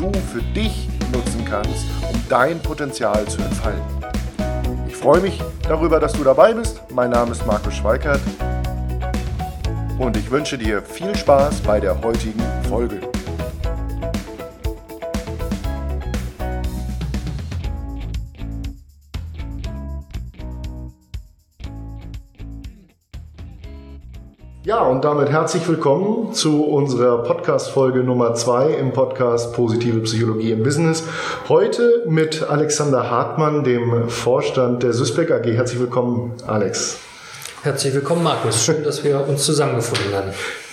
du für dich nutzen kannst, um dein Potenzial zu entfalten. Ich freue mich darüber, dass du dabei bist. Mein Name ist Markus Schweikert und ich wünsche dir viel Spaß bei der heutigen Folge. Ja, und damit herzlich willkommen zu unserer Podcast-Folge Nummer zwei im Podcast Positive Psychologie im Business. Heute mit Alexander Hartmann, dem Vorstand der Sysbeck AG. Herzlich willkommen, Alex. Herzlich willkommen, Markus. Schön, dass wir uns zusammengefunden haben.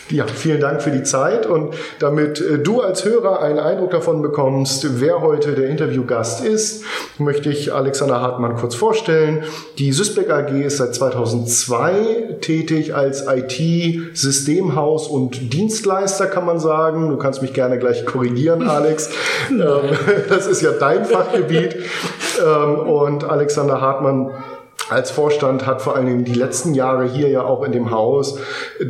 Ja, vielen Dank für die Zeit und damit äh, du als Hörer einen Eindruck davon bekommst, wer heute der Interviewgast ist, möchte ich Alexander Hartmann kurz vorstellen. Die Sysbeck AG ist seit 2002 tätig als IT-Systemhaus und Dienstleister, kann man sagen. Du kannst mich gerne gleich korrigieren, Alex. Ähm, das ist ja dein Fachgebiet. Ähm, und Alexander Hartmann als Vorstand hat vor allen Dingen die letzten Jahre hier ja auch in dem Haus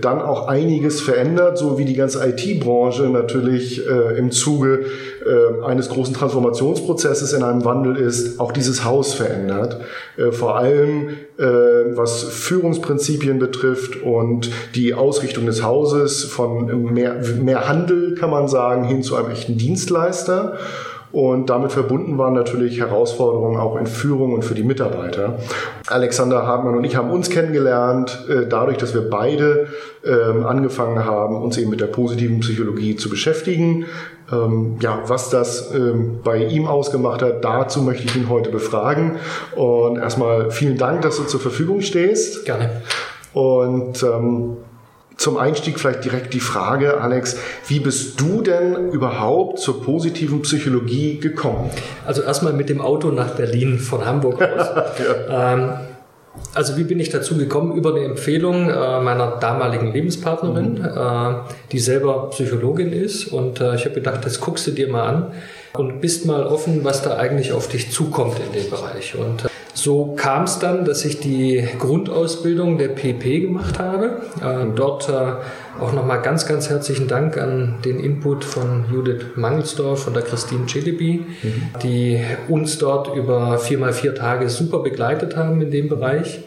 dann auch einiges verändert, so wie die ganze IT-Branche natürlich äh, im Zuge äh, eines großen Transformationsprozesses in einem Wandel ist, auch dieses Haus verändert. Äh, vor allem äh, was Führungsprinzipien betrifft und die Ausrichtung des Hauses von mehr, mehr Handel, kann man sagen, hin zu einem echten Dienstleister. Und damit verbunden waren natürlich Herausforderungen auch in Führung und für die Mitarbeiter. Alexander Hartmann und ich haben uns kennengelernt, äh, dadurch, dass wir beide ähm, angefangen haben, uns eben mit der positiven Psychologie zu beschäftigen. Ähm, ja, was das ähm, bei ihm ausgemacht hat, dazu möchte ich ihn heute befragen. Und erstmal vielen Dank, dass du zur Verfügung stehst. Gerne. Und ähm, zum Einstieg vielleicht direkt die Frage, Alex, wie bist du denn überhaupt zur positiven Psychologie gekommen? Also erstmal mit dem Auto nach Berlin von Hamburg aus. ja. ähm, also wie bin ich dazu gekommen? Über eine Empfehlung äh, meiner damaligen Lebenspartnerin, mhm. äh, die selber Psychologin ist. Und äh, ich habe gedacht, das guckst du dir mal an und bist mal offen, was da eigentlich auf dich zukommt in dem Bereich. Und äh, so kam es dann, dass ich die Grundausbildung der PP gemacht habe. Äh, dort äh, auch nochmal ganz, ganz herzlichen Dank an den Input von Judith Mangelsdorf und der Christine Celebi, mhm. die uns dort über vier mal vier Tage super begleitet haben in dem Bereich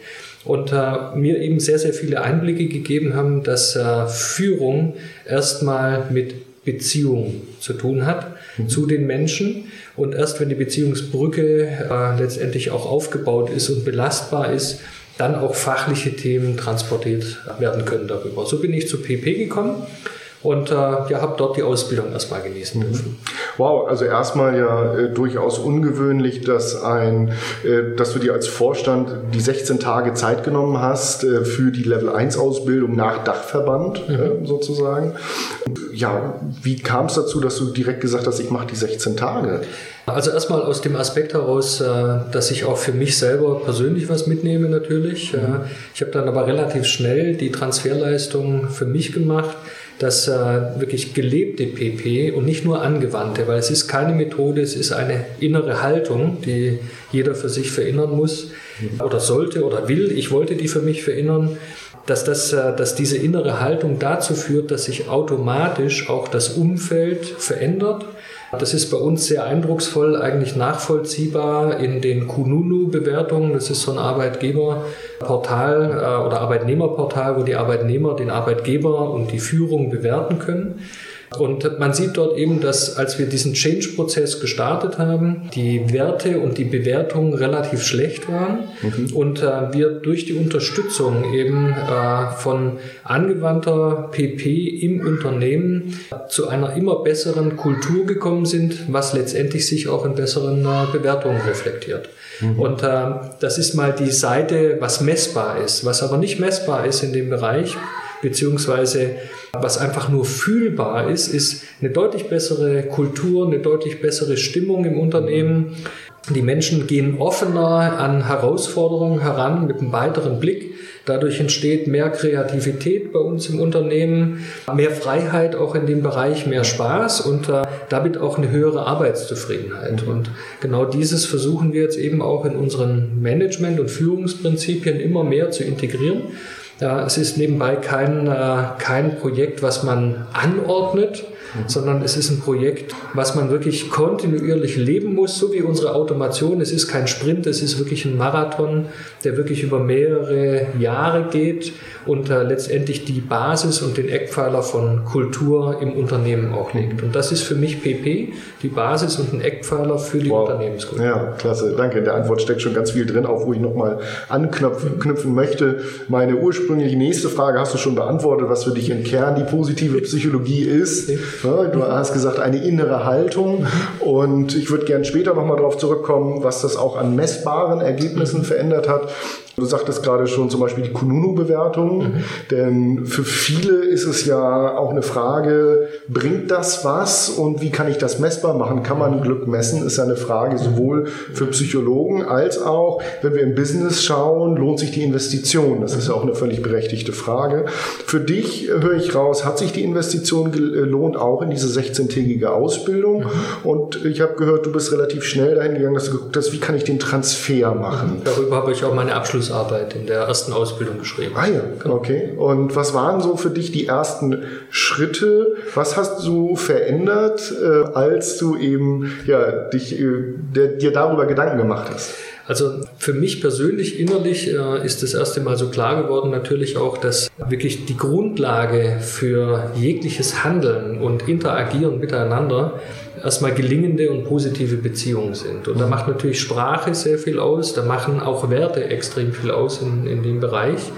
und äh, mir eben sehr, sehr viele Einblicke gegeben haben, dass äh, Führung erstmal mit Beziehung zu tun hat mhm. zu den Menschen. Und erst wenn die Beziehungsbrücke äh, letztendlich auch aufgebaut ist und belastbar ist, dann auch fachliche Themen transportiert werden können darüber. So bin ich zu PP gekommen und äh, ja, habe dort die Ausbildung erstmal genießen mhm. dürfen. Wow, also erstmal ja äh, durchaus ungewöhnlich, dass ein, äh, dass du dir als Vorstand die 16 Tage Zeit genommen hast äh, für die Level 1 Ausbildung nach Dachverband mhm. Äh, sozusagen. Ja, wie kam es dazu, dass du direkt gesagt hast, ich mache die 16 Tage? Also erstmal aus dem Aspekt heraus, äh, dass ich auch für mich selber persönlich was mitnehme natürlich. Mhm. Ich habe dann aber relativ schnell die Transferleistung für mich gemacht das äh, wirklich gelebte PP und nicht nur angewandte, weil es ist keine Methode, es ist eine innere Haltung, die jeder für sich verinnern muss mhm. oder sollte oder will. Ich wollte die für mich verinnern, dass, das, äh, dass diese innere Haltung dazu führt, dass sich automatisch auch das Umfeld verändert das ist bei uns sehr eindrucksvoll, eigentlich nachvollziehbar in den Kununu-Bewertungen. Das ist so ein Arbeitgeberportal äh, oder Arbeitnehmerportal, wo die Arbeitnehmer den Arbeitgeber und die Führung bewerten können. Und man sieht dort eben, dass als wir diesen Change-Prozess gestartet haben, die Werte und die Bewertungen relativ schlecht waren mhm. und äh, wir durch die Unterstützung eben äh, von angewandter PP im Unternehmen zu einer immer besseren Kultur gekommen sind, was letztendlich sich auch in besseren äh, Bewertungen reflektiert. Mhm. Und äh, das ist mal die Seite, was messbar ist. Was aber nicht messbar ist in dem Bereich, beziehungsweise was einfach nur fühlbar ist, ist eine deutlich bessere Kultur, eine deutlich bessere Stimmung im Unternehmen. Die Menschen gehen offener an Herausforderungen heran mit einem weiteren Blick. Dadurch entsteht mehr Kreativität bei uns im Unternehmen, mehr Freiheit auch in dem Bereich, mehr Spaß und äh, damit auch eine höhere Arbeitszufriedenheit. Und genau dieses versuchen wir jetzt eben auch in unseren Management- und Führungsprinzipien immer mehr zu integrieren. Ja, es ist nebenbei kein, äh, kein Projekt, was man anordnet, sondern es ist ein Projekt, was man wirklich kontinuierlich leben muss, so wie unsere Automation. Es ist kein Sprint, es ist wirklich ein Marathon, der wirklich über mehrere Jahre geht und äh, letztendlich die Basis und den Eckpfeiler von Kultur im Unternehmen auch legt. Und das ist für mich PP, die Basis und ein Eckpfeiler für die wow. Unternehmenskultur. Ja, klasse, danke. In der Antwort steckt schon ganz viel drin, auch wo ich nochmal anknüpfen möchte. Meine ursprüngliche nächste Frage hast du schon beantwortet, was für dich im Kern die positive Psychologie ist. Du hast gesagt, eine innere Haltung. Und ich würde gerne später nochmal darauf zurückkommen, was das auch an messbaren Ergebnissen verändert hat. Du sagtest gerade schon zum Beispiel die Kununu-Bewertung, mhm. denn für viele ist es ja auch eine Frage, bringt das was und wie kann ich das messbar machen? Kann man Glück messen? Ist ja eine Frage sowohl für Psychologen als auch, wenn wir im Business schauen, lohnt sich die Investition? Das ist ja auch eine völlig berechtigte Frage. Für dich äh, höre ich raus, hat sich die Investition gelohnt, auch in diese 16-tägige Ausbildung? Mhm. Und ich habe gehört, du bist relativ schnell dahin gegangen, dass du geguckt hast, wie kann ich den Transfer machen? Darüber habe ich auch meine Abschluss Abschlussarbeit in der ersten Ausbildung geschrieben. Ah ja, genau. okay. Und was waren so für dich die ersten Schritte? Was hast du verändert, äh, als du eben ja, dich, äh, der, dir darüber Gedanken gemacht hast? Also für mich persönlich innerlich äh, ist das erste Mal so klar geworden natürlich auch, dass wirklich die Grundlage für jegliches Handeln und Interagieren miteinander erstmal gelingende und positive Beziehungen sind. Und da macht natürlich Sprache sehr viel aus, da machen auch Werte extrem viel aus in, in dem Bereich.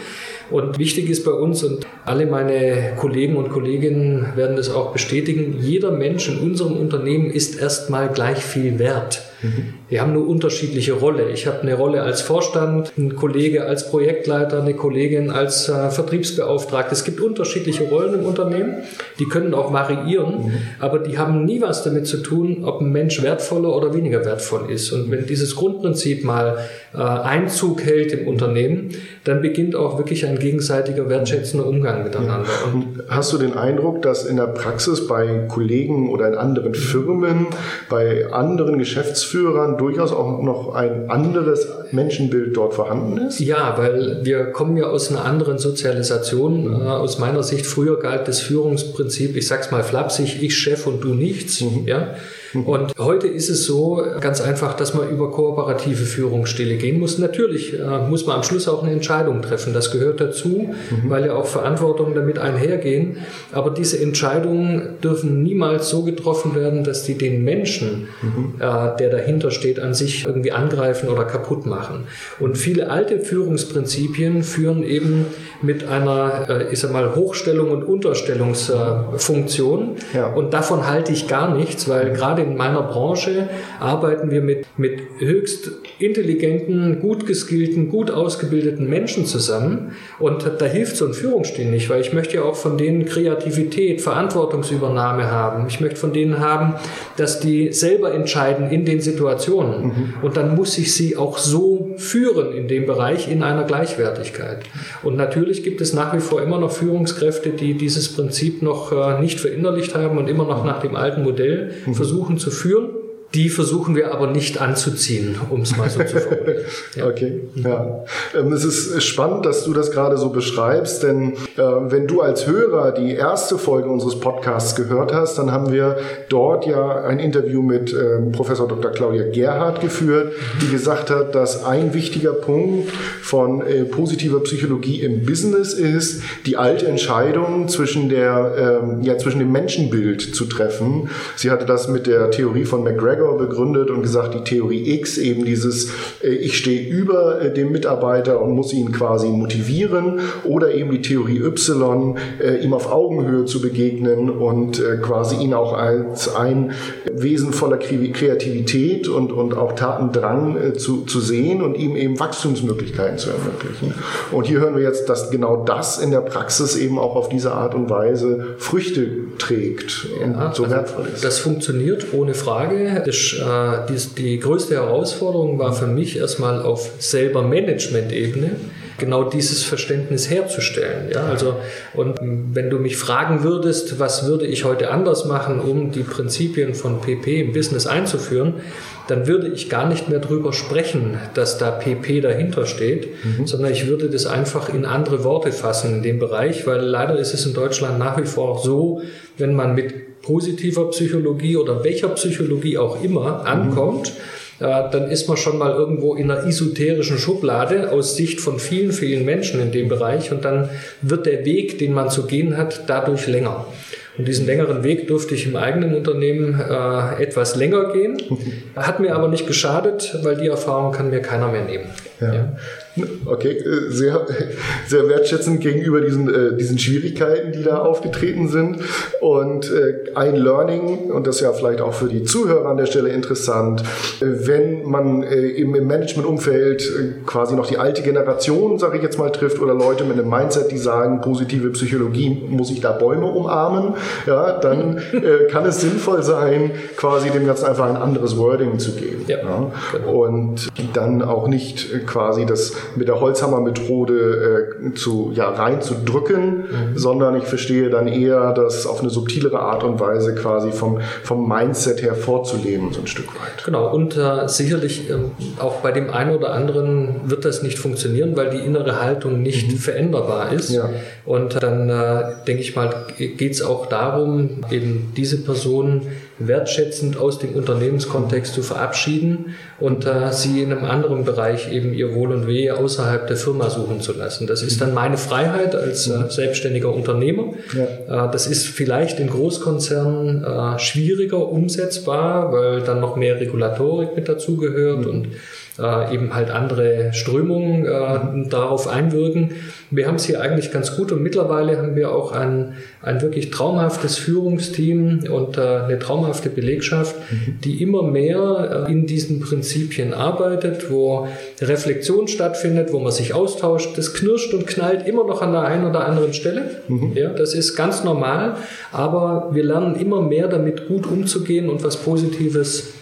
Und wichtig ist bei uns, und alle meine Kollegen und Kolleginnen werden das auch bestätigen, jeder Mensch in unserem Unternehmen ist erstmal gleich viel wert. Mhm. Wir haben nur unterschiedliche Rolle. Ich habe eine Rolle als Vorstand, ein Kollege als Projektleiter, eine Kollegin als äh, Vertriebsbeauftragte. Es gibt unterschiedliche Rollen im Unternehmen, die können auch variieren, mhm. aber die haben nie was damit zu tun, ob ein Mensch wertvoller oder weniger wertvoll ist. Und wenn dieses Grundprinzip mal äh, Einzug hält im Unternehmen, dann beginnt auch wirklich ein gegenseitiger wertschätzender Umgang miteinander. Ja. Und hast du den Eindruck, dass in der Praxis bei Kollegen oder in anderen Firmen, bei anderen Geschäftsführern durchaus auch noch ein anderes Menschenbild dort vorhanden ist? Ja, weil wir kommen ja aus einer anderen Sozialisation. Mhm. aus meiner Sicht früher galt das Führungsprinzip, ich sag's mal flapsig, ich Chef und du nichts. Mhm. Ja? Und heute ist es so ganz einfach, dass man über kooperative Führungsstile gehen muss. Natürlich äh, muss man am Schluss auch eine Entscheidung treffen. Das gehört dazu, mhm. weil ja auch Verantwortungen damit einhergehen. Aber diese Entscheidungen dürfen niemals so getroffen werden, dass die den Menschen, mhm. äh, der dahinter steht, an sich irgendwie angreifen oder kaputt machen. Und viele alte Führungsprinzipien führen eben mit einer, äh, ich sag mal, Hochstellung und Unterstellungsfunktion. Ja. Und davon halte ich gar nichts, weil gerade in meiner Branche arbeiten wir mit, mit höchst intelligenten, gut geskillten, gut ausgebildeten Menschen zusammen. Und da hilft so ein Führungsstil nicht, weil ich möchte ja auch von denen Kreativität, Verantwortungsübernahme haben. Ich möchte von denen haben, dass die selber entscheiden in den Situationen. Mhm. Und dann muss ich sie auch so führen in dem Bereich in einer Gleichwertigkeit. Und natürlich gibt es nach wie vor immer noch Führungskräfte, die dieses Prinzip noch äh, nicht verinnerlicht haben und immer noch nach dem alten Modell mhm. versuchen zu führen. Die versuchen wir aber nicht anzuziehen, um es mal so zu formulieren. Ja. Okay, ja. Ähm, es ist spannend, dass du das gerade so beschreibst, denn äh, wenn du als Hörer die erste Folge unseres Podcasts gehört hast, dann haben wir dort ja ein Interview mit äh, Professor Dr. Claudia Gerhardt geführt, die gesagt hat, dass ein wichtiger Punkt von äh, positiver Psychologie im Business ist, die alte Entscheidung zwischen der, ähm, ja, zwischen dem Menschenbild zu treffen. Sie hatte das mit der Theorie von McGregor McGregor begründet und gesagt, die Theorie X, eben dieses, äh, ich stehe über äh, dem Mitarbeiter und muss ihn quasi motivieren oder eben die Theorie Y, äh, ihm auf Augenhöhe zu begegnen und quasi ihn auch als ein Wesen voller Kreativität und, und auch Tatendrang zu, zu sehen und ihm eben Wachstumsmöglichkeiten zu ermöglichen. Und hier hören wir jetzt, dass genau das in der Praxis eben auch auf diese Art und Weise Früchte trägt und ja, so also wertvoll ist. Das funktioniert ohne Frage. Das, äh, die, die größte Herausforderung war für mich erstmal auf selber Management-Ebene genau dieses Verständnis herzustellen. Ja, also, und wenn du mich fragen würdest, was würde ich heute anders machen, um die Prinzipien von PP im Business einzuführen, dann würde ich gar nicht mehr drüber sprechen, dass da PP dahinter steht, mhm. sondern ich würde das einfach in andere Worte fassen in dem Bereich, weil leider ist es in Deutschland nach wie vor so, wenn man mit positiver Psychologie oder welcher Psychologie auch immer ankommt, mhm dann ist man schon mal irgendwo in einer esoterischen Schublade aus Sicht von vielen, vielen Menschen in dem Bereich und dann wird der Weg, den man zu gehen hat, dadurch länger. Und diesen längeren Weg durfte ich im eigenen Unternehmen äh, etwas länger gehen. Hat mir aber nicht geschadet, weil die Erfahrung kann mir keiner mehr nehmen. Ja. ja. Okay, äh, sehr, sehr wertschätzend gegenüber diesen, äh, diesen Schwierigkeiten, die da aufgetreten sind. Und äh, ein Learning, und das ist ja vielleicht auch für die Zuhörer an der Stelle interessant, wenn man äh, im, Managementumfeld quasi noch die alte Generation, sage ich jetzt mal, trifft oder Leute mit einem Mindset, die sagen, positive Psychologie, muss ich da Bäume umarmen, ja, dann kann es sinnvoll sein, quasi dem Ganzen einfach ein anderes Wording zu geben. Ja, ja. Genau. Und dann auch nicht quasi das mit der Holzhammer-Methode äh, zu, ja, reinzudrücken, mhm. sondern ich verstehe dann eher, das auf eine subtilere Art und Weise quasi vom, vom Mindset her vorzuleben, so ein Stück weit. Genau, und äh, sicherlich ähm, auch bei dem einen oder anderen wird das nicht funktionieren, weil die innere Haltung nicht mhm. veränderbar ist. Ja. Und dann äh, denke ich mal, geht es auch darum, eben diese Personen wertschätzend aus dem Unternehmenskontext zu verabschieden und äh, sie in einem anderen Bereich eben ihr Wohl und Wehe außerhalb der Firma suchen zu lassen. Das ist dann meine Freiheit als äh, selbstständiger Unternehmer. Ja. Äh, das ist vielleicht in Großkonzernen äh, schwieriger umsetzbar, weil dann noch mehr Regulatorik mit dazugehört mhm. und äh, eben halt andere Strömungen äh, darauf einwirken. Wir haben es hier eigentlich ganz gut und mittlerweile haben wir auch ein, ein wirklich traumhaftes Führungsteam und äh, eine traumhafte Belegschaft, mhm. die immer mehr äh, in diesen Prinzipien arbeitet, wo Reflexion stattfindet, wo man sich austauscht. Das knirscht und knallt immer noch an der einen oder anderen Stelle. Mhm. Ja, das ist ganz normal, aber wir lernen immer mehr damit gut umzugehen und was Positives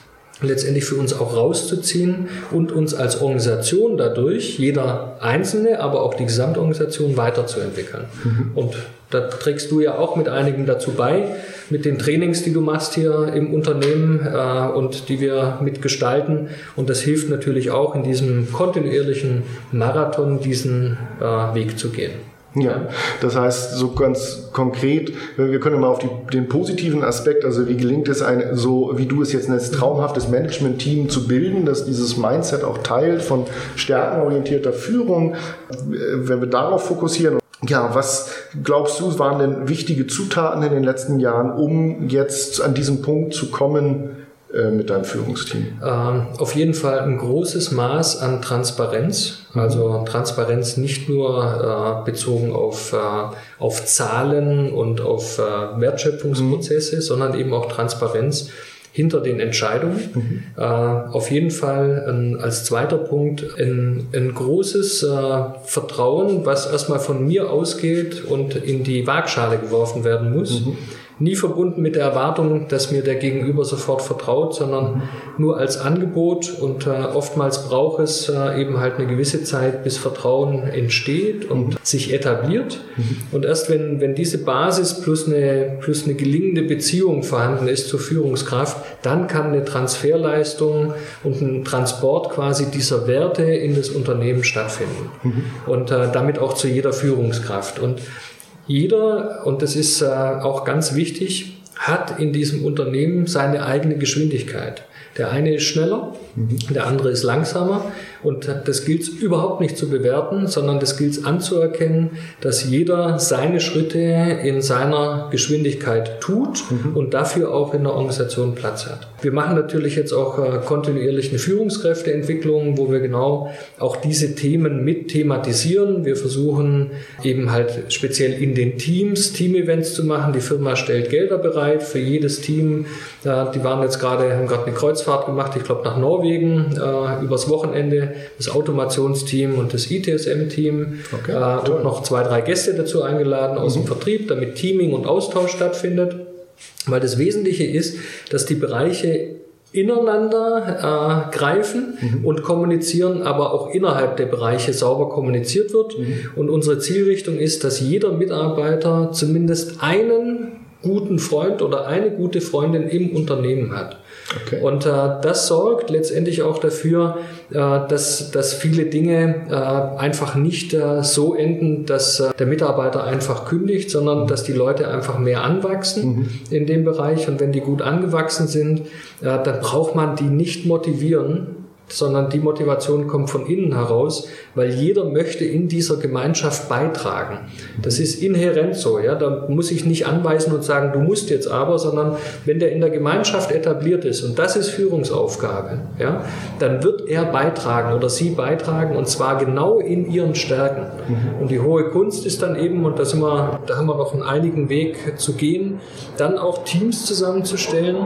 letztendlich für uns auch rauszuziehen und uns als Organisation dadurch, jeder Einzelne, aber auch die Gesamtorganisation weiterzuentwickeln. Mhm. Und da trägst du ja auch mit einigen dazu bei, mit den Trainings, die du machst hier im Unternehmen äh, und die wir mitgestalten. Und das hilft natürlich auch in diesem kontinuierlichen Marathon, diesen äh, Weg zu gehen. Ja, das heißt, so ganz konkret, wir können mal auf die, den positiven Aspekt, also wie gelingt es ein, so wie du es jetzt nennst, traumhaftes Management-Team zu bilden, das dieses Mindset auch teilt von stärkenorientierter Führung, wenn wir darauf fokussieren. Ja, was glaubst du, waren denn wichtige Zutaten in den letzten Jahren, um jetzt an diesen Punkt zu kommen, äh, mit deinem Führungsteam? Ähm, auf jeden Fall ein großes Maß an Transparenz. Also Transparenz nicht nur äh, bezogen auf, äh, auf Zahlen und auf äh, Wertschöpfungsprozesse, mhm. sondern eben auch Transparenz hinter den Entscheidungen. Mhm. Äh, auf jeden Fall ein, als zweiter Punkt ein, ein großes äh, Vertrauen, was erstmal von mir ausgeht und in die Waagschale geworfen werden muss. Mhm nie verbunden mit der Erwartung, dass mir der Gegenüber sofort vertraut, sondern nur als Angebot und äh, oftmals braucht es äh, eben halt eine gewisse Zeit, bis Vertrauen entsteht und mhm. sich etabliert. Mhm. Und erst wenn, wenn diese Basis plus eine, plus eine gelingende Beziehung vorhanden ist zur Führungskraft, dann kann eine Transferleistung und ein Transport quasi dieser Werte in das Unternehmen stattfinden. Mhm. Und äh, damit auch zu jeder Führungskraft. Und jeder, und das ist äh, auch ganz wichtig, hat in diesem Unternehmen seine eigene Geschwindigkeit. Der eine ist schneller, mhm. der andere ist langsamer. Und das gilt überhaupt nicht zu bewerten, sondern das gilt anzuerkennen, dass jeder seine Schritte in seiner Geschwindigkeit tut mhm. und dafür auch in der Organisation Platz hat. Wir machen natürlich jetzt auch äh, kontinuierlich eine Führungskräfteentwicklung, wo wir genau auch diese Themen mit thematisieren. Wir versuchen eben halt speziell in den Teams Team-Events zu machen. Die Firma stellt Gelder bereit für jedes Team. Die waren jetzt gerade, haben gerade eine Kreuzfahrt gemacht, ich glaube nach Norwegen, äh, übers Wochenende das Automationsteam und das ITSM-Team okay, äh, und noch zwei, drei Gäste dazu eingeladen aus mhm. dem Vertrieb, damit Teaming und Austausch stattfindet. Weil das Wesentliche ist, dass die Bereiche ineinander äh, greifen mhm. und kommunizieren, aber auch innerhalb der Bereiche sauber kommuniziert wird. Mhm. Und unsere Zielrichtung ist, dass jeder Mitarbeiter zumindest einen guten Freund oder eine gute Freundin im Unternehmen hat. Okay. Und äh, das sorgt letztendlich auch dafür, äh, dass, dass viele Dinge äh, einfach nicht äh, so enden, dass äh, der Mitarbeiter einfach kündigt, sondern mhm. dass die Leute einfach mehr anwachsen mhm. in dem Bereich. Und wenn die gut angewachsen sind, äh, dann braucht man die nicht motivieren, sondern die Motivation kommt von innen heraus, weil jeder möchte in dieser Gemeinschaft beitragen. Das ist inhärent so, ja. Da muss ich nicht anweisen und sagen, du musst jetzt aber, sondern wenn der in der Gemeinschaft etabliert ist und das ist Führungsaufgabe, ja, dann wird er beitragen oder sie beitragen und zwar genau in ihren Stärken. Und die hohe Kunst ist dann eben, und da sind da haben wir noch einen einigen Weg zu gehen, dann auch Teams zusammenzustellen,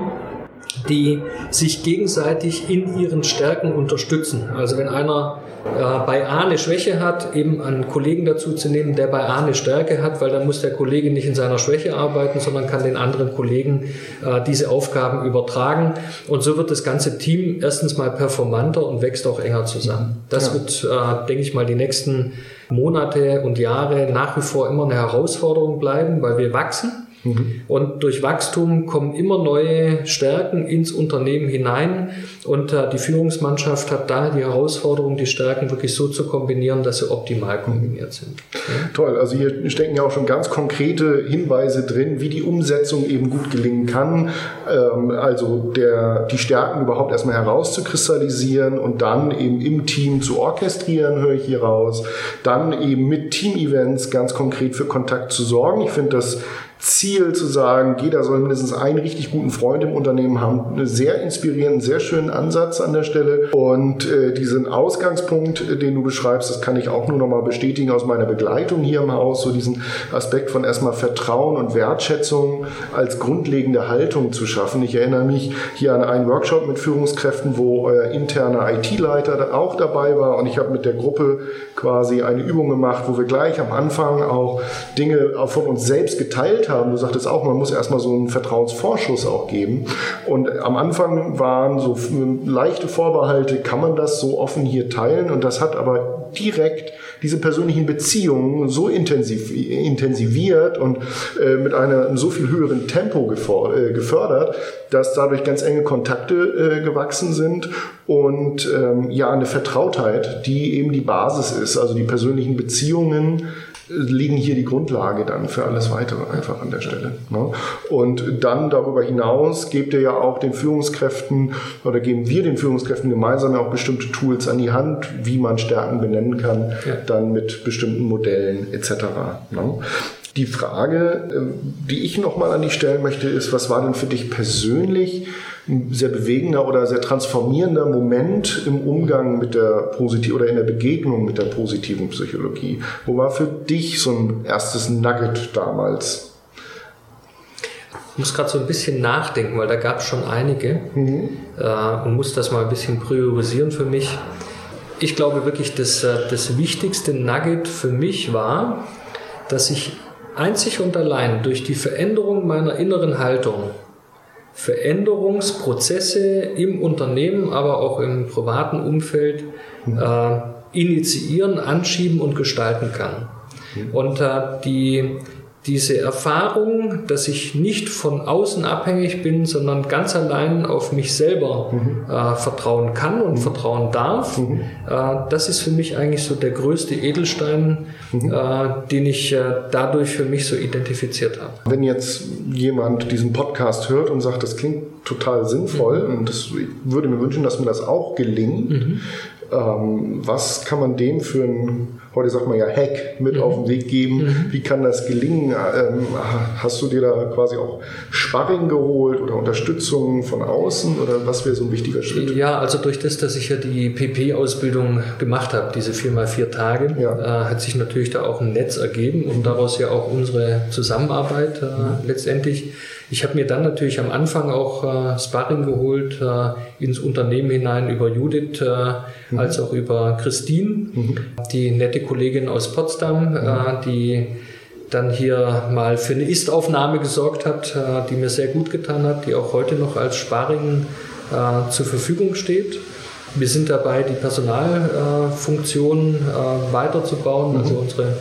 die sich gegenseitig in ihren Stärken unterstützen. Also wenn einer äh, bei A eine Schwäche hat, eben einen Kollegen dazu zu nehmen, der bei A eine Stärke hat, weil dann muss der Kollege nicht in seiner Schwäche arbeiten, sondern kann den anderen Kollegen äh, diese Aufgaben übertragen. Und so wird das ganze Team erstens mal performanter und wächst auch enger zusammen. Das ja. wird, äh, denke ich mal, die nächsten Monate und Jahre nach wie vor immer eine Herausforderung bleiben, weil wir wachsen. Mhm. Und durch Wachstum kommen immer neue Stärken ins Unternehmen hinein. Und äh, die Führungsmannschaft hat da die Herausforderung, die Stärken wirklich so zu kombinieren, dass sie optimal kombiniert sind. Ja. Toll, also hier stecken ja auch schon ganz konkrete Hinweise drin, wie die Umsetzung eben gut gelingen kann. Ähm, also der, die Stärken überhaupt erstmal herauszukristallisieren und dann eben im Team zu orchestrieren, höre ich hier raus. Dann eben mit Team-Events ganz konkret für Kontakt zu sorgen. Ich finde das Ziel zu sagen, jeder soll mindestens einen richtig guten Freund im Unternehmen haben. Einen sehr inspirierenden, sehr schönen Ansatz an der Stelle. Und äh, diesen Ausgangspunkt, äh, den du beschreibst, das kann ich auch nur nochmal bestätigen aus meiner Begleitung hier im Haus, so diesen Aspekt von erstmal Vertrauen und Wertschätzung als grundlegende Haltung zu schaffen. Ich erinnere mich hier an einen Workshop mit Führungskräften, wo euer interner IT-Leiter auch dabei war und ich habe mit der Gruppe quasi eine Übung gemacht, wo wir gleich am Anfang auch Dinge von uns selbst geteilt haben. Du sagtest auch, man muss erstmal so einen Vertrauensvorschuss auch geben. Und am Anfang waren so leichte Vorbehalte, kann man das so offen hier teilen? Und das hat aber direkt diese persönlichen Beziehungen so intensiv, intensiviert und äh, mit einem so viel höheren Tempo äh, gefördert, dass dadurch ganz enge Kontakte äh, gewachsen sind und ähm, ja eine Vertrautheit, die eben die Basis ist, also die persönlichen Beziehungen liegen hier die Grundlage dann für alles Weitere einfach an der Stelle. Ne? Und dann darüber hinaus gebt ihr ja auch den Führungskräften oder geben wir den Führungskräften gemeinsam ja auch bestimmte Tools an die Hand, wie man Stärken benennen kann, ja. dann mit bestimmten Modellen etc. Ne? Die Frage, äh, die ich nochmal an dich stellen möchte, ist, was war denn für dich persönlich ein sehr bewegender oder sehr transformierender Moment im Umgang mit der positiven oder in der Begegnung mit der positiven Psychologie? Wo war für dich so ein erstes Nugget damals? Ich muss gerade so ein bisschen nachdenken, weil da gab es schon einige mhm. äh, und muss das mal ein bisschen priorisieren für mich. Ich glaube wirklich, dass äh, das wichtigste Nugget für mich war, dass ich einzig und allein durch die Veränderung meiner inneren Haltung. Veränderungsprozesse im Unternehmen, aber auch im privaten Umfeld äh, initiieren, anschieben und gestalten kann. Und äh, die, diese Erfahrung, dass ich nicht von außen abhängig bin, sondern ganz allein auf mich selber mhm. äh, vertrauen kann und mhm. vertrauen darf, mhm. äh, das ist für mich eigentlich so der größte Edelstein, mhm. äh, den ich äh, dadurch für mich so identifiziert habe. Wenn jetzt jemand diesen Podcast hört und sagt, das klingt total sinnvoll mhm. und das, ich würde mir wünschen, dass mir das auch gelingt, mhm. Ähm, was kann man dem für ein heute sagt man ja Hack mit mhm. auf den Weg geben. Mhm. Wie kann das gelingen? Ähm, hast du dir da quasi auch Sparring geholt oder Unterstützung von außen oder was wäre so ein wichtiger Schritt? Ja, also durch das, dass ich ja die PP-Ausbildung gemacht habe, diese vier mal vier Tage, ja. äh, hat sich natürlich da auch ein Netz ergeben und daraus ja auch unsere Zusammenarbeit äh, mhm. letztendlich. Ich habe mir dann natürlich am Anfang auch äh, Sparring geholt äh, ins Unternehmen hinein über Judith äh, mhm. als auch über Christine, mhm. die nette Kollegin aus Potsdam, mhm. äh, die dann hier mal für eine Ist-Aufnahme gesorgt hat, äh, die mir sehr gut getan hat, die auch heute noch als Sparring äh, zur Verfügung steht. Wir sind dabei, die Personalfunktion weiterzubauen, mhm. also unsere äh,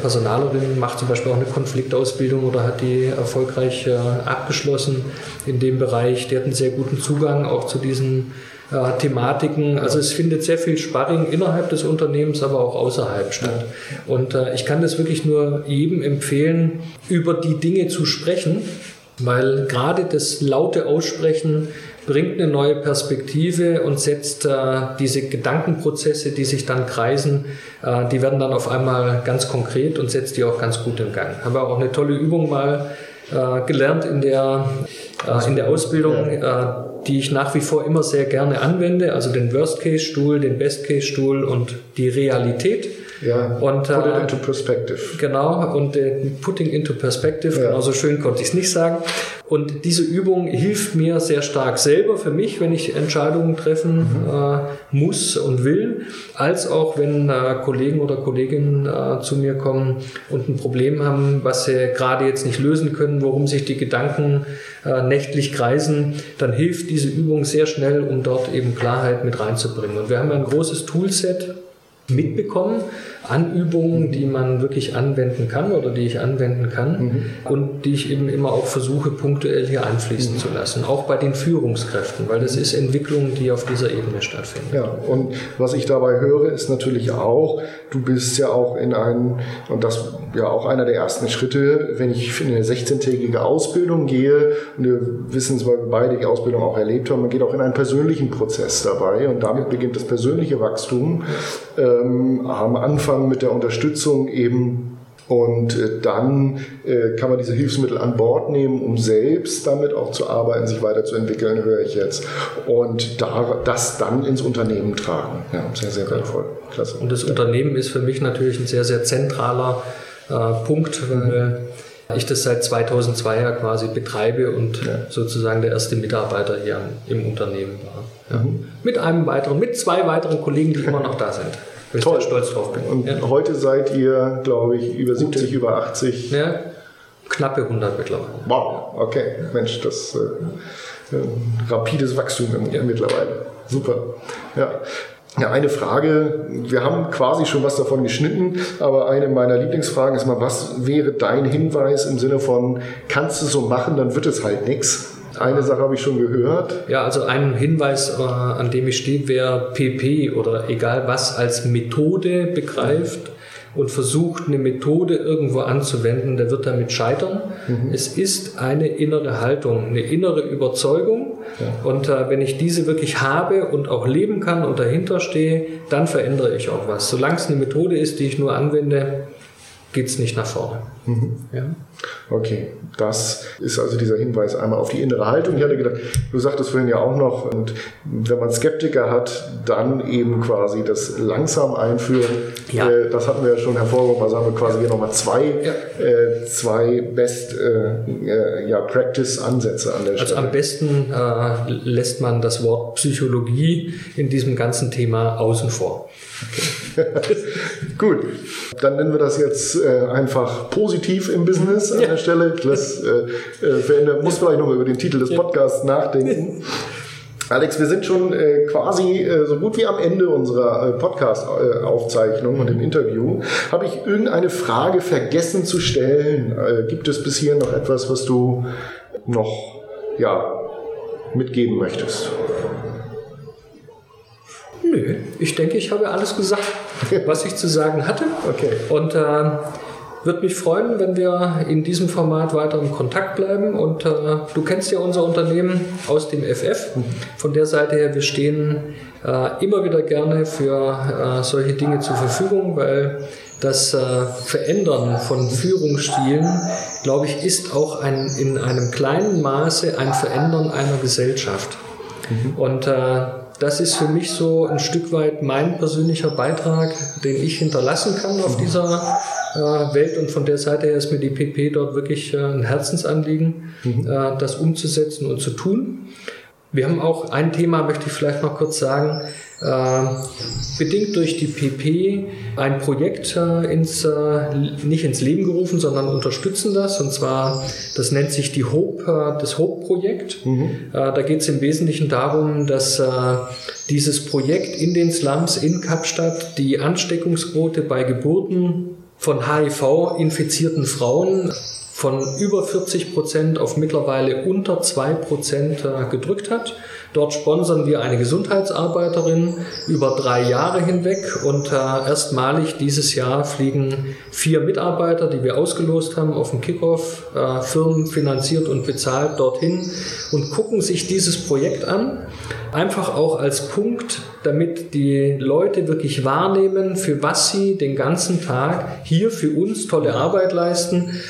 Personalerin macht zum Beispiel auch eine Konfliktausbildung oder hat die erfolgreich äh, abgeschlossen in dem Bereich. Die hat einen sehr guten Zugang auch zu diesen äh, Thematiken. Also es findet sehr viel Sparring innerhalb des Unternehmens, aber auch außerhalb statt. Und äh, ich kann das wirklich nur jedem empfehlen, über die Dinge zu sprechen, weil gerade das laute Aussprechen bringt eine neue Perspektive und setzt äh, diese Gedankenprozesse, die sich dann kreisen, äh, die werden dann auf einmal ganz konkret und setzt die auch ganz gut in Gang. Habe auch eine tolle Übung mal äh, gelernt in der, äh, in der Ausbildung, äh, die ich nach wie vor immer sehr gerne anwende, also den Worst-Case-Stuhl, den Best-Case-Stuhl und die Realität. Ja, und, put it into perspective. Genau, und äh, putting into perspective, ja. genauso schön konnte ich es nicht sagen. Und diese Übung hilft mir sehr stark selber für mich, wenn ich Entscheidungen treffen mhm. äh, muss und will, als auch wenn äh, Kollegen oder Kolleginnen äh, zu mir kommen und ein Problem haben, was sie gerade jetzt nicht lösen können, worum sich die Gedanken äh, nächtlich kreisen, dann hilft diese Übung sehr schnell, um dort eben Klarheit mit reinzubringen. Und wir haben ein großes Toolset mitbekommen an Übungen, die man wirklich anwenden kann oder die ich anwenden kann mhm. und die ich eben immer auch versuche, punktuell hier einfließen mhm. zu lassen, auch bei den Führungskräften, weil das ist Entwicklung, die auf dieser Ebene stattfindet. Ja, und was ich dabei höre, ist natürlich auch, du bist ja auch in einem, und das ja auch einer der ersten Schritte, wenn ich in eine 16-tägige Ausbildung gehe, und wir wissen es, weil wir beide die Ausbildung auch erlebt haben, man geht auch in einen persönlichen Prozess dabei und damit beginnt das persönliche Wachstum ähm, am Anfang mit der Unterstützung eben und äh, dann äh, kann man diese Hilfsmittel an Bord nehmen, um selbst damit auch zu arbeiten, sich weiterzuentwickeln, höre ich jetzt. Und da, das dann ins Unternehmen tragen. Ja, sehr, sehr wertvoll. Klasse. Und das Unternehmen ist für mich natürlich ein sehr, sehr zentraler äh, Punkt, weil ich das seit 2002 ja quasi betreibe und ja. sozusagen der erste Mitarbeiter hier im Unternehmen war. Ja. Mhm. Mit einem weiteren, mit zwei weiteren Kollegen, die immer noch da sind. Wo ich Toll. sehr stolz drauf bin. Und ja. heute seid ihr, glaube ich, über 70, Gute. über 80. Ja, knappe 100 mittlerweile. Wow, okay. Mensch, das äh, rapides Wachstum mittlerweile. Super. Ja. Ja, eine Frage, wir haben quasi schon was davon geschnitten, aber eine meiner Lieblingsfragen ist mal, was wäre dein Hinweis im Sinne von, kannst du so machen, dann wird es halt nichts? Eine Sache habe ich schon gehört. Ja, also ein Hinweis, äh, an dem ich stehe, wer PP oder egal was als Methode begreift und versucht, eine Methode irgendwo anzuwenden, der wird damit scheitern. Mhm. Es ist eine innere Haltung, eine innere Überzeugung. Ja. Und äh, wenn ich diese wirklich habe und auch leben kann und dahinter stehe, dann verändere ich auch was. Solange es eine Methode ist, die ich nur anwende, geht es nicht nach vorne. Mhm. Ja. Okay, das ist also dieser Hinweis einmal auf die innere Haltung. Ich hatte gedacht, du sagtest vorhin ja auch noch, und wenn man Skeptiker hat, dann eben quasi das langsam einführen. Ja. Äh, das hatten wir ja schon hervorgehoben, also haben wir quasi hier nochmal zwei, ja. äh, zwei Best äh, äh, ja, Practice-Ansätze an der Stelle. Also am besten äh, lässt man das Wort Psychologie in diesem ganzen Thema außen vor. Okay. Gut, dann nennen wir das jetzt äh, einfach positiv im Business an ja. der Stelle. Das äh, äh, verändert, muss vielleicht nochmal über den Titel des Podcasts nachdenken. Alex, wir sind schon äh, quasi äh, so gut wie am Ende unserer äh, Podcast-Aufzeichnung und im Interview. Habe ich irgendeine Frage vergessen zu stellen? Äh, gibt es bis hier noch etwas, was du noch ja, mitgeben möchtest? Nö, ich denke, ich habe alles gesagt, was ich zu sagen hatte. Okay. Und äh, würde mich freuen, wenn wir in diesem Format weiter im Kontakt bleiben. Und äh, du kennst ja unser Unternehmen aus dem FF. Von der Seite her, wir stehen äh, immer wieder gerne für äh, solche Dinge zur Verfügung, weil das äh, Verändern von Führungsstilen, glaube ich, ist auch ein, in einem kleinen Maße ein Verändern einer Gesellschaft. Mhm. Und äh, das ist für mich so ein Stück weit mein persönlicher Beitrag, den ich hinterlassen kann auf dieser äh, Welt. Und von der Seite her ist mir die PP dort wirklich äh, ein Herzensanliegen, mhm. äh, das umzusetzen und zu tun. Wir haben auch ein Thema, möchte ich vielleicht noch kurz sagen, äh, bedingt durch die PP ein Projekt äh, ins, äh, nicht ins Leben gerufen, sondern unterstützen das. Und zwar, das nennt sich die Hope, äh, das Hope-Projekt. Mhm. Äh, da geht es im Wesentlichen darum, dass äh, dieses Projekt in den Slums in Kapstadt die Ansteckungsquote bei Geburten von HIV-infizierten Frauen von über 40 Prozent auf mittlerweile unter zwei Prozent äh, gedrückt hat. Dort sponsern wir eine Gesundheitsarbeiterin über drei Jahre hinweg und äh, erstmalig dieses Jahr fliegen vier Mitarbeiter, die wir ausgelost haben, auf dem Kickoff, äh, Firmen finanziert und bezahlt dorthin und gucken sich dieses Projekt an. Einfach auch als Punkt, damit die Leute wirklich wahrnehmen, für was sie den ganzen Tag hier für uns tolle Arbeit leisten,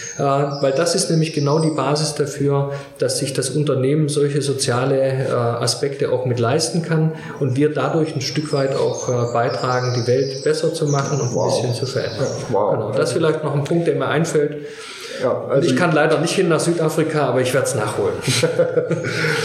weil das ist nämlich genau die Basis dafür, dass sich das Unternehmen solche soziale äh, Aspekte auch mit leisten kann und wir dadurch ein Stück weit auch äh, beitragen, die Welt besser zu machen und wow. ein bisschen zu verändern. Wow. Genau, das ist vielleicht noch ein Punkt, der mir einfällt. Ja, also ich kann leider nicht hin nach Südafrika, aber ich werde es nachholen.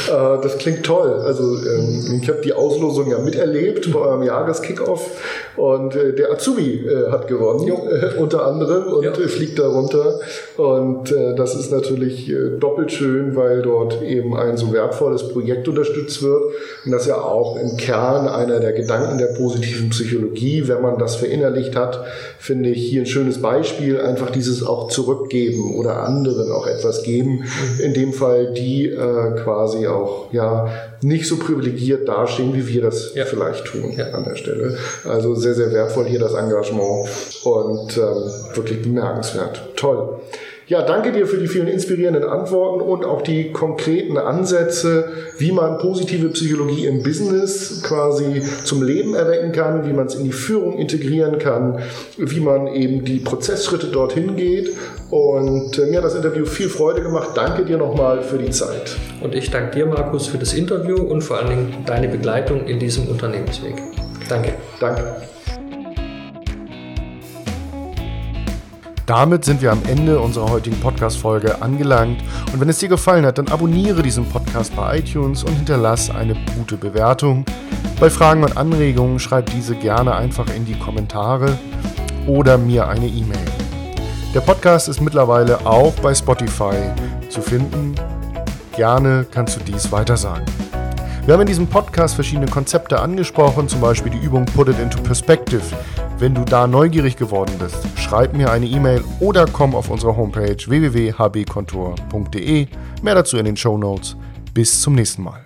Äh, das klingt toll. Also ähm, ich habe die Auslosung ja miterlebt bei eurem Jahreskickoff und äh, der Azubi äh, hat gewonnen, unter anderem, und ja. fliegt da runter. Und das ist natürlich doppelt schön, weil dort eben ein so wertvolles Projekt unterstützt wird. Und das ja auch im Kern einer der Gedanken der positiven Psychologie, wenn man das verinnerlicht hat, finde ich hier ein schönes Beispiel, einfach dieses auch zurückgeben oder anderen auch etwas geben. In dem Fall, die äh, quasi auch ja nicht so privilegiert dastehen, wie wir das ja. vielleicht tun ja. an der Stelle. Also sehr, sehr wertvoll hier das Engagement und ähm, wirklich bemerkenswert. Toll. Ja, danke dir für die vielen inspirierenden Antworten und auch die konkreten Ansätze, wie man positive Psychologie im Business quasi zum Leben erwecken kann, wie man es in die Führung integrieren kann, wie man eben die Prozessschritte dorthin geht. Und äh, mir hat das Interview viel Freude gemacht. Danke dir nochmal für die Zeit. Und ich danke dir, Markus, für das Interview und vor allen Dingen deine Begleitung in diesem Unternehmensweg. Danke. Danke. Damit sind wir am Ende unserer heutigen Podcast-Folge angelangt. Und wenn es dir gefallen hat, dann abonniere diesen Podcast bei iTunes und hinterlass eine gute Bewertung. Bei Fragen und Anregungen schreib diese gerne einfach in die Kommentare oder mir eine E-Mail. Der Podcast ist mittlerweile auch bei Spotify zu finden. Gerne kannst du dies weiter sagen. Wir haben in diesem Podcast verschiedene Konzepte angesprochen, zum Beispiel die Übung Put It into Perspective. Wenn du da neugierig geworden bist, schreib mir eine E-Mail oder komm auf unsere Homepage www.hbkontor.de. Mehr dazu in den Show Notes. Bis zum nächsten Mal.